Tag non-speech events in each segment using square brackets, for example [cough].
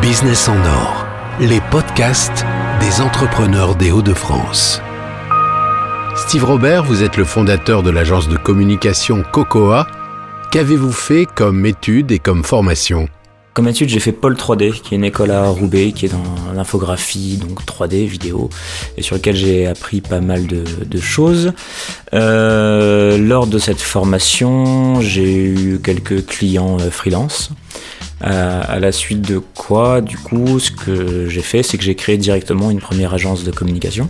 Business en or, les podcasts des entrepreneurs des Hauts-de-France. Steve Robert, vous êtes le fondateur de l'agence de communication Cocoa. Qu'avez-vous fait comme études et comme formation? Comme étude, j'ai fait Pôle 3D, qui est une école à Roubaix, qui est dans l'infographie, donc 3D, vidéo, et sur lequel j'ai appris pas mal de, choses. Euh, lors de cette formation, j'ai eu quelques clients euh, freelance. Euh, à la suite de quoi, du coup, ce que j'ai fait, c'est que j'ai créé directement une première agence de communication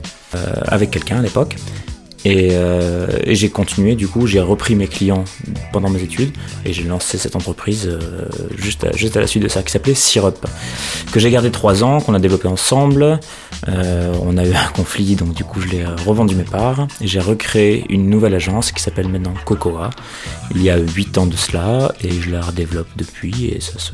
avec quelqu'un à l'époque. Euh, et, j'ai continué, du coup, j'ai repris mes clients pendant mes études et j'ai lancé cette entreprise euh, juste, à, juste à la suite de ça, qui s'appelait Syrup, que j'ai gardé trois ans, qu'on a développé ensemble. Euh, on a eu un conflit, donc du coup, je l'ai revendu mes parts et j'ai recréé une nouvelle agence qui s'appelle maintenant Cocoa. Il y a huit ans de cela et je la redéveloppe depuis et ça se,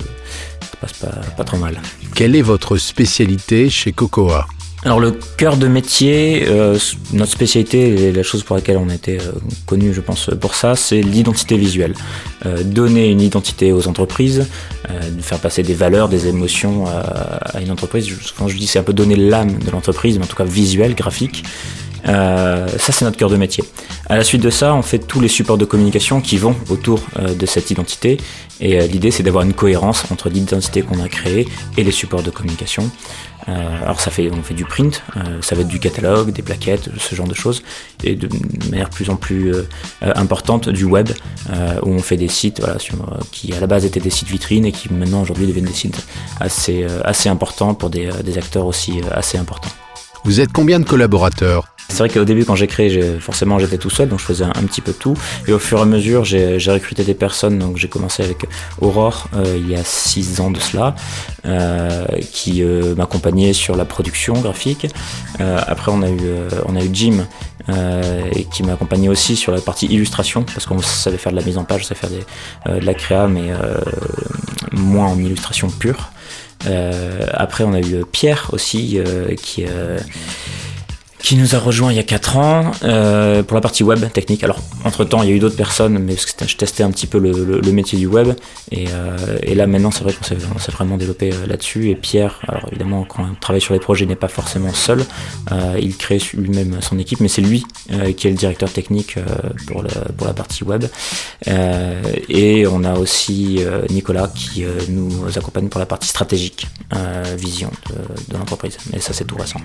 passe pas, pas trop mal. Quelle est votre spécialité chez Cocoa? Alors le cœur de métier, euh, notre spécialité et la chose pour laquelle on été euh, connu, je pense, pour ça, c'est l'identité visuelle. Euh, donner une identité aux entreprises, faire passer des valeurs, des émotions à, une entreprise. Quand je dis c'est un peu donner l'âme de l'entreprise, mais en tout cas visuel, graphique. Ça, c'est notre cœur de métier. À la suite de ça, on fait tous les supports de communication qui vont autour de cette identité. Et l'idée, c'est d'avoir une cohérence entre l'identité qu'on a créée et les supports de communication. Euh, alors ça fait, on fait du print, euh, ça va être du catalogue, des plaquettes, ce genre de choses, et de manière plus en plus euh, importante du web, où on fait des sites voilà, qui à la base étaient des sites vitrines et qui maintenant aujourd'hui deviennent des sites assez, assez importants pour des acteurs aussi assez importants. Vous êtes combien de collaborateurs? C'est vrai qu'au début, quand j'ai créé, forcément, j'étais tout seul, donc je faisais un, petit peu tout. Et au fur et à mesure, j'ai recruté des personnes. Donc j'ai commencé avec Aurore euh, il y a six ans de cela, euh, qui euh, m'accompagnait sur la production graphique. après, on a eu, on a eu Jim. et qui m'accompagnait aussi sur la partie illustration parce qu'on savait faire de la mise en page, savait faire des, de la créa mais moins en illustration pure. après on a eu Pierre aussi qui qui nous a rejoint il y a 4 ans euh, pour la partie web technique. Alors, entre-temps, il y a eu d'autres personnes, mais parce que je testais un petit peu le, métier du web. Euh, et, là, maintenant, c'est vrai qu'on s'est vraiment développé euh, là-dessus. Et Pierre, alors évidemment, quand on travaille sur les projets, n'est pas forcément seul. il crée lui-même son équipe, mais c'est lui qui est le directeur technique pour, pour la partie web. et on a aussi Nicolas qui nous accompagne pour la partie stratégique, vision de, de l'entreprise. Mais ça, c'est tout récent.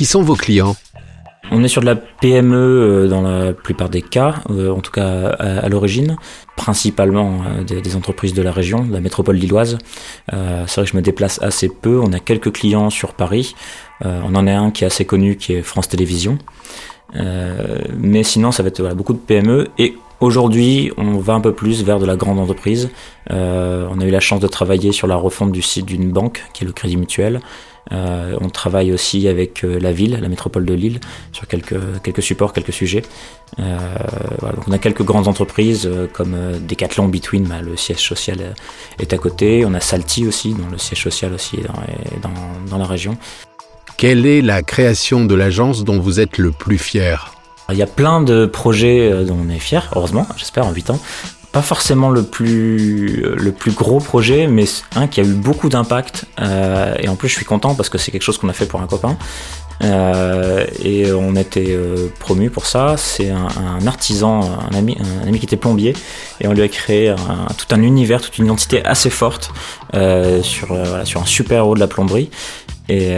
Qui sont vos clients? On est sur de la PME euh, dans la plupart des cas, euh, en tout cas à, l'origine, principalement euh, des, entreprises de la région, de la métropole lilloise. c'est vrai que je me déplace assez peu, on a quelques clients sur Paris, on en a un qui est assez connu qui est France Télévisions. mais sinon ça va être beaucoup de PME et Aujourd'hui, on va un peu plus vers de la grande entreprise. on a eu la chance de travailler sur la refonte du site d'une banque, qui est le Crédit Mutuel. Euh, on travaille aussi avec euh, la ville, la métropole de Lille, sur quelques, quelques supports, quelques sujets. Euh, donc on a quelques grandes entreprises comme Decathlon Between, bah, le siège social est à côté. On a Salty aussi, dont le siège social aussi est dans, dans la région. Quelle est la création de l'agence dont vous êtes le plus fier? Il y a plein de projets dont on est fier, heureusement, j'espère, en 8 ans pas forcément le plus, le plus gros projet, mais un qui a eu beaucoup d'impact. Euh, et en plus, je suis content parce que c'est quelque chose qu'on a fait pour un copain. Euh, et on été euh, promu pour ça. C'est un, artisan, un ami, un ami qui était plombier, et on lui a créé tout un univers, toute une identité assez forte sur, voilà, sur un super haut de la plomberie. Et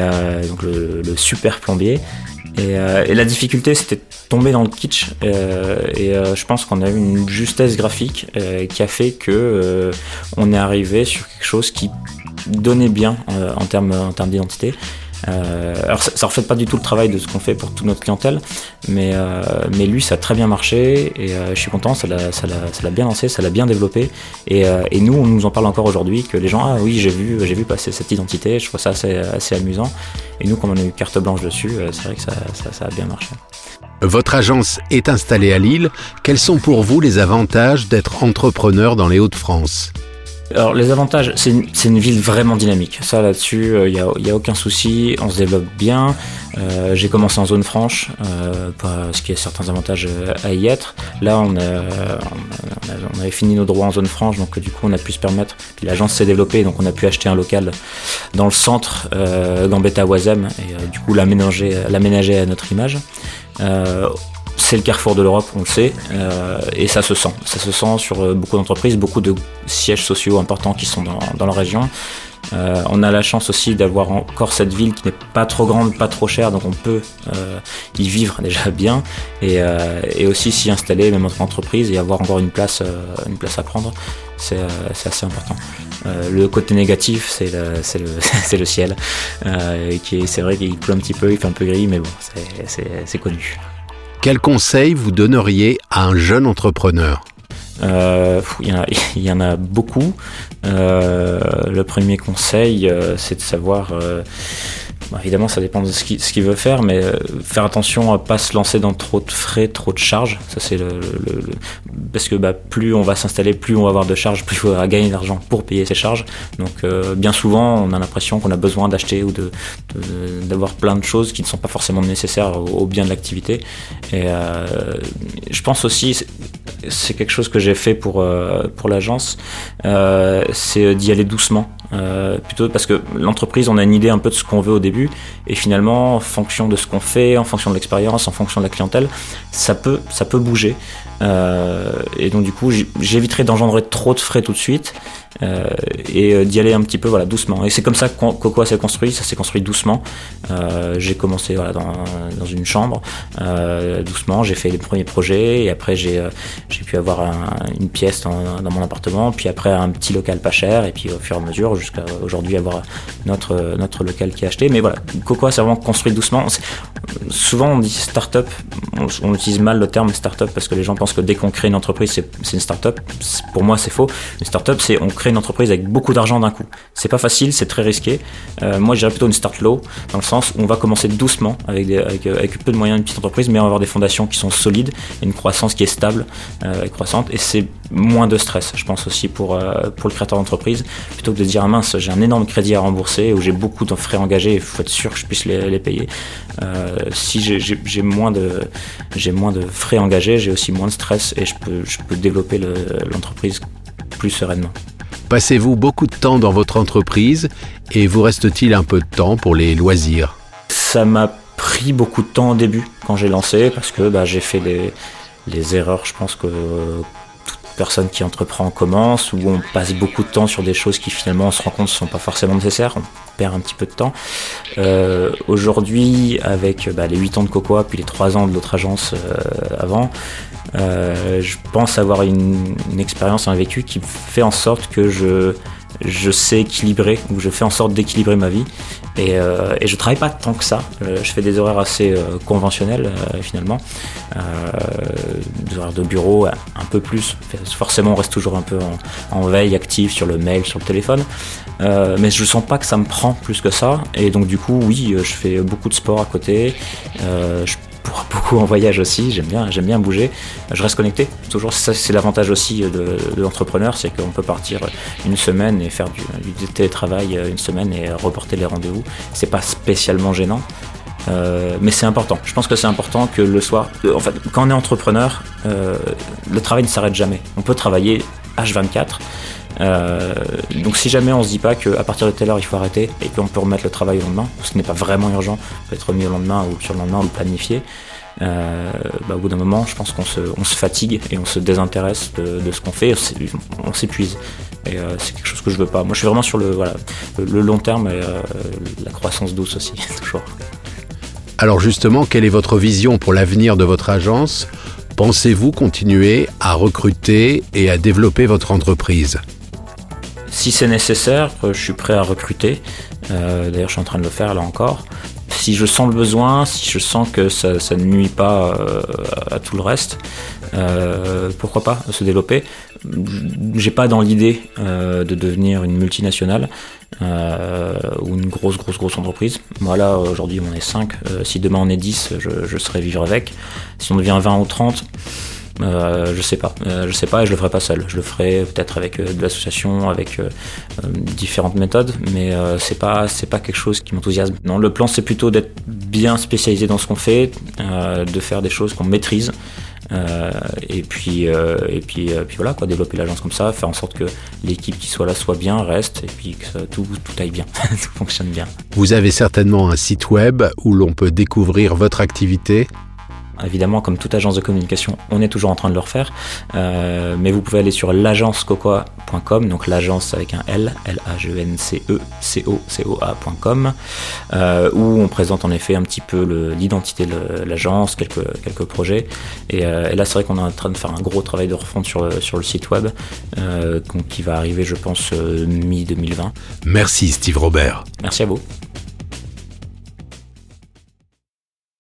donc le, le super plombier. Euh, et, la difficulté, c'était tomber dans le kitsch. Euh, et euh, je pense qu'on a eu une justesse graphique qui a fait que on est arrivé sur quelque chose qui donnait bien en termes en termes d'identité. Euh, alors ça, ça reflète pas du tout le travail de ce qu'on fait pour toute notre clientèle, mais, euh, mais lui ça a très bien marché et euh, je suis content, ça l'a bien lancé, ça l'a bien développé et, nous on nous en parle encore aujourd'hui que les gens ah oui j'ai vu j'ai vu passer cette identité, je trouve ça assez, assez amusant et nous comme on a eu carte blanche dessus, c'est vrai que ça a bien marché. Votre agence est installée à Lille. Quels sont pour vous les avantages d'être entrepreneur dans les Hauts-de-France? Alors les avantages, c'est une, ville vraiment dynamique. Ça là-dessus, il euh, n'y a, aucun souci. On se développe bien. Euh, J'ai commencé en zone franche, euh, parce qu'il a certains avantages euh, à y être. Là, on, on, avait fini nos droits en zone franche, donc du coup, on a pu se permettre. Puis l'agence s'est développée, donc on a pu acheter un local dans le centre, Gambetta Oisem, et du coup l'aménager à notre image c'est le carrefour de l'Europe, on le sait, euh, et ça se sent. Ça se sent sur euh, beaucoup d'entreprises, beaucoup de sièges sociaux importants qui sont dans, dans la région. Euh, on a la chance aussi d'avoir encore cette ville qui n'est pas trop grande, pas trop chère, donc on peut euh, y vivre déjà bien et, euh, et aussi s'y installer, même en entreprise, et avoir encore une place, euh, une place à prendre. C'est assez important. le côté négatif, c'est le, le, [laughs] le, ciel, qui c'est vrai qu'il pleut un petit peu, il fait un peu gris, mais bon, c'est connu. Quel conseil vous donneriez à un jeune entrepreneur euh, [laughs] il, y en a, beaucoup. Euh, le premier conseil, euh, c'est de savoir bah, évidemment, ça dépend de ce qu'il veut faire, mais euh, faire attention à pas se lancer dans trop de frais, trop de charges. Ça, c'est le, parce que bah, plus on va s'installer, plus on va avoir de charges, plus on va gagner d'argent pour payer ces charges. Donc, euh, bien souvent, on a l'impression qu'on a besoin d'acheter ou de d'avoir plein de choses qui ne sont pas forcément nécessaires au, bien de l'activité. Et euh, je pense aussi, c'est quelque chose que j'ai fait pour pour l'agence, c'est d'y aller doucement. Euh, plutôt parce que l'entreprise, on a une idée un peu de ce qu'on veut au début, et finalement, en fonction de ce qu'on fait, en fonction de l'expérience, en fonction de la clientèle, ça peut, ça peut bouger. Euh, et donc du coup, j'éviterai d'engendrer trop de frais tout de suite euh, et euh, d'y aller un petit peu voilà doucement. Et c'est comme ça que Cocoa s'est construit. Ça s'est construit doucement. Euh, j'ai commencé voilà, dans, dans une chambre euh, doucement. J'ai fait les premiers projets et après j'ai j'ai pu avoir un, une pièce dans, dans, mon appartement. Puis après un petit local pas cher et puis au fur et à mesure jusqu'à aujourd'hui avoir notre notre local qui est acheté. Mais voilà, Cocoa c'est vraiment construit doucement. Souvent on dit start-up. On, utilise mal le terme start-up parce que les gens pensent que dès qu'on crée une entreprise, c'est une start-up. Pour moi, c'est faux. Une start-up, c'est on crée une entreprise avec beaucoup d'argent d'un coup. C'est pas facile, c'est très risqué. Euh, moi, je dirais plutôt une start low, dans le sens où on va commencer doucement avec, des, avec, euh, avec, peu de moyens, une petite entreprise, mais on va avoir des fondations qui sont solides, une croissance qui est stable euh, et croissante. Et c'est moins de stress, je pense aussi pour, euh, pour le créateur d'entreprise, plutôt que de dire ah mince, j'ai un énorme crédit à rembourser ou j'ai beaucoup de frais engagés, il faut être sûr que je puisse les, les payer. Euh, si j'ai moins de moins de frais engagés, j'ai aussi moins de stress et je peux, je peux développer l'entreprise plus sereinement. Passez-vous beaucoup de temps dans votre entreprise et vous reste-t-il un peu de temps pour les loisirs? Ça m'a pris beaucoup de temps au début quand j'ai lancé parce que bah, j'ai fait des, les erreurs, je pense que personne qui entreprend commence, où on passe beaucoup de temps sur des choses qui finalement on se rend compte ne sont pas forcément nécessaires, on perd un petit peu de temps. Euh, Aujourd'hui, avec bah, les 8 ans de Cocoa, puis les 3 ans de l'autre agence euh, avant, euh, je pense avoir une, une expérience, un vécu qui fait en sorte que je je sais équilibrer, ou je fais en sorte d'équilibrer ma vie. Et, euh, je travaille pas tant que ça. Euh, je fais des horaires assez euh, conventionnels finalement, des horaires de bureau un peu plus. Forcément, on reste toujours un peu en, veille, active sur le mail, sur le téléphone. mais je sens pas que ça me prend plus que ça. Et donc du coup, oui, je fais beaucoup de sport à côté. En voyage aussi, j'aime bien, bouger. Je reste connecté, toujours. Ça, c'est l'avantage aussi de, l'entrepreneur, c'est qu'on peut partir une semaine et faire du, télétravail une semaine et reporter les rendez-vous. C'est pas spécialement gênant. Euh, mais c'est important. Je pense que c'est important que le soir, en fait, quand on est entrepreneur, euh, le travail ne s'arrête jamais. On peut travailler H24. Euh, donc si jamais on se dit pas qu'à partir de telle heure il faut arrêter et qu'on peut remettre le travail au lendemain, ce n'est pas vraiment urgent, peut être remis au lendemain ou sur le lendemain ou euh, bah, au bout d'un moment je pense qu'on se, on se fatigue et on se désintéresse de, de ce qu'on fait, on s'épuise. Et euh, c'est quelque chose que je veux pas. Moi je suis vraiment sur le, voilà, le, le long terme et euh, la croissance douce aussi, [laughs] toujours. Alors justement, quelle est votre vision pour l'avenir de votre agence? Pensez-vous continuer à recruter et à développer votre entreprise? Si c'est nécessaire, je suis prêt à recruter. Euh, D'ailleurs, je suis en train de le faire là encore. Si je sens le besoin, si je sens que ça, ne nuit pas euh, à tout le reste, euh, pourquoi pas se développer. J'ai pas dans l'idée euh, de devenir une multinationale ou une grosse, grosse, grosse entreprise. Voilà, aujourd'hui on est 5. si demain on est 10, je, je serai vivre avec. Si on devient 20 ou 30, euh, Je sais pas. Euh, je sais pas et je le ferai pas seul. Je le ferai peut-être avec de l'association, avec différentes méthodes, mais c'est pas c'est pas quelque chose qui m'enthousiasme. Non, le plan c'est plutôt d'être bien spécialisé dans ce qu'on fait, de faire des choses qu'on maîtrise. Euh, et puis, euh, et puis, euh, puis voilà, quoi, développer l'agence comme ça, faire en sorte que l'équipe qui soit là soit bien, reste, et puis que tout, tout aille bien, [laughs] tout fonctionne bien. Vous avez certainement un site web où l'on peut découvrir votre activité Évidemment, comme toute agence de communication, on est toujours en train de le refaire. Euh, mais vous pouvez aller sur l'agencecocoa.com, donc l'agence avec un L, L-A-G-N-C-E-C-O-C-O-A.com, euh, où on présente en effet un petit peu l'identité de l'agence, quelques, quelques projets. Euh, et, là, c'est vrai qu'on est en train de faire un gros travail de refonte sur le, sur le site web, qui va arriver, je pense, mi-2020. Merci Steve Robert. Merci à vous.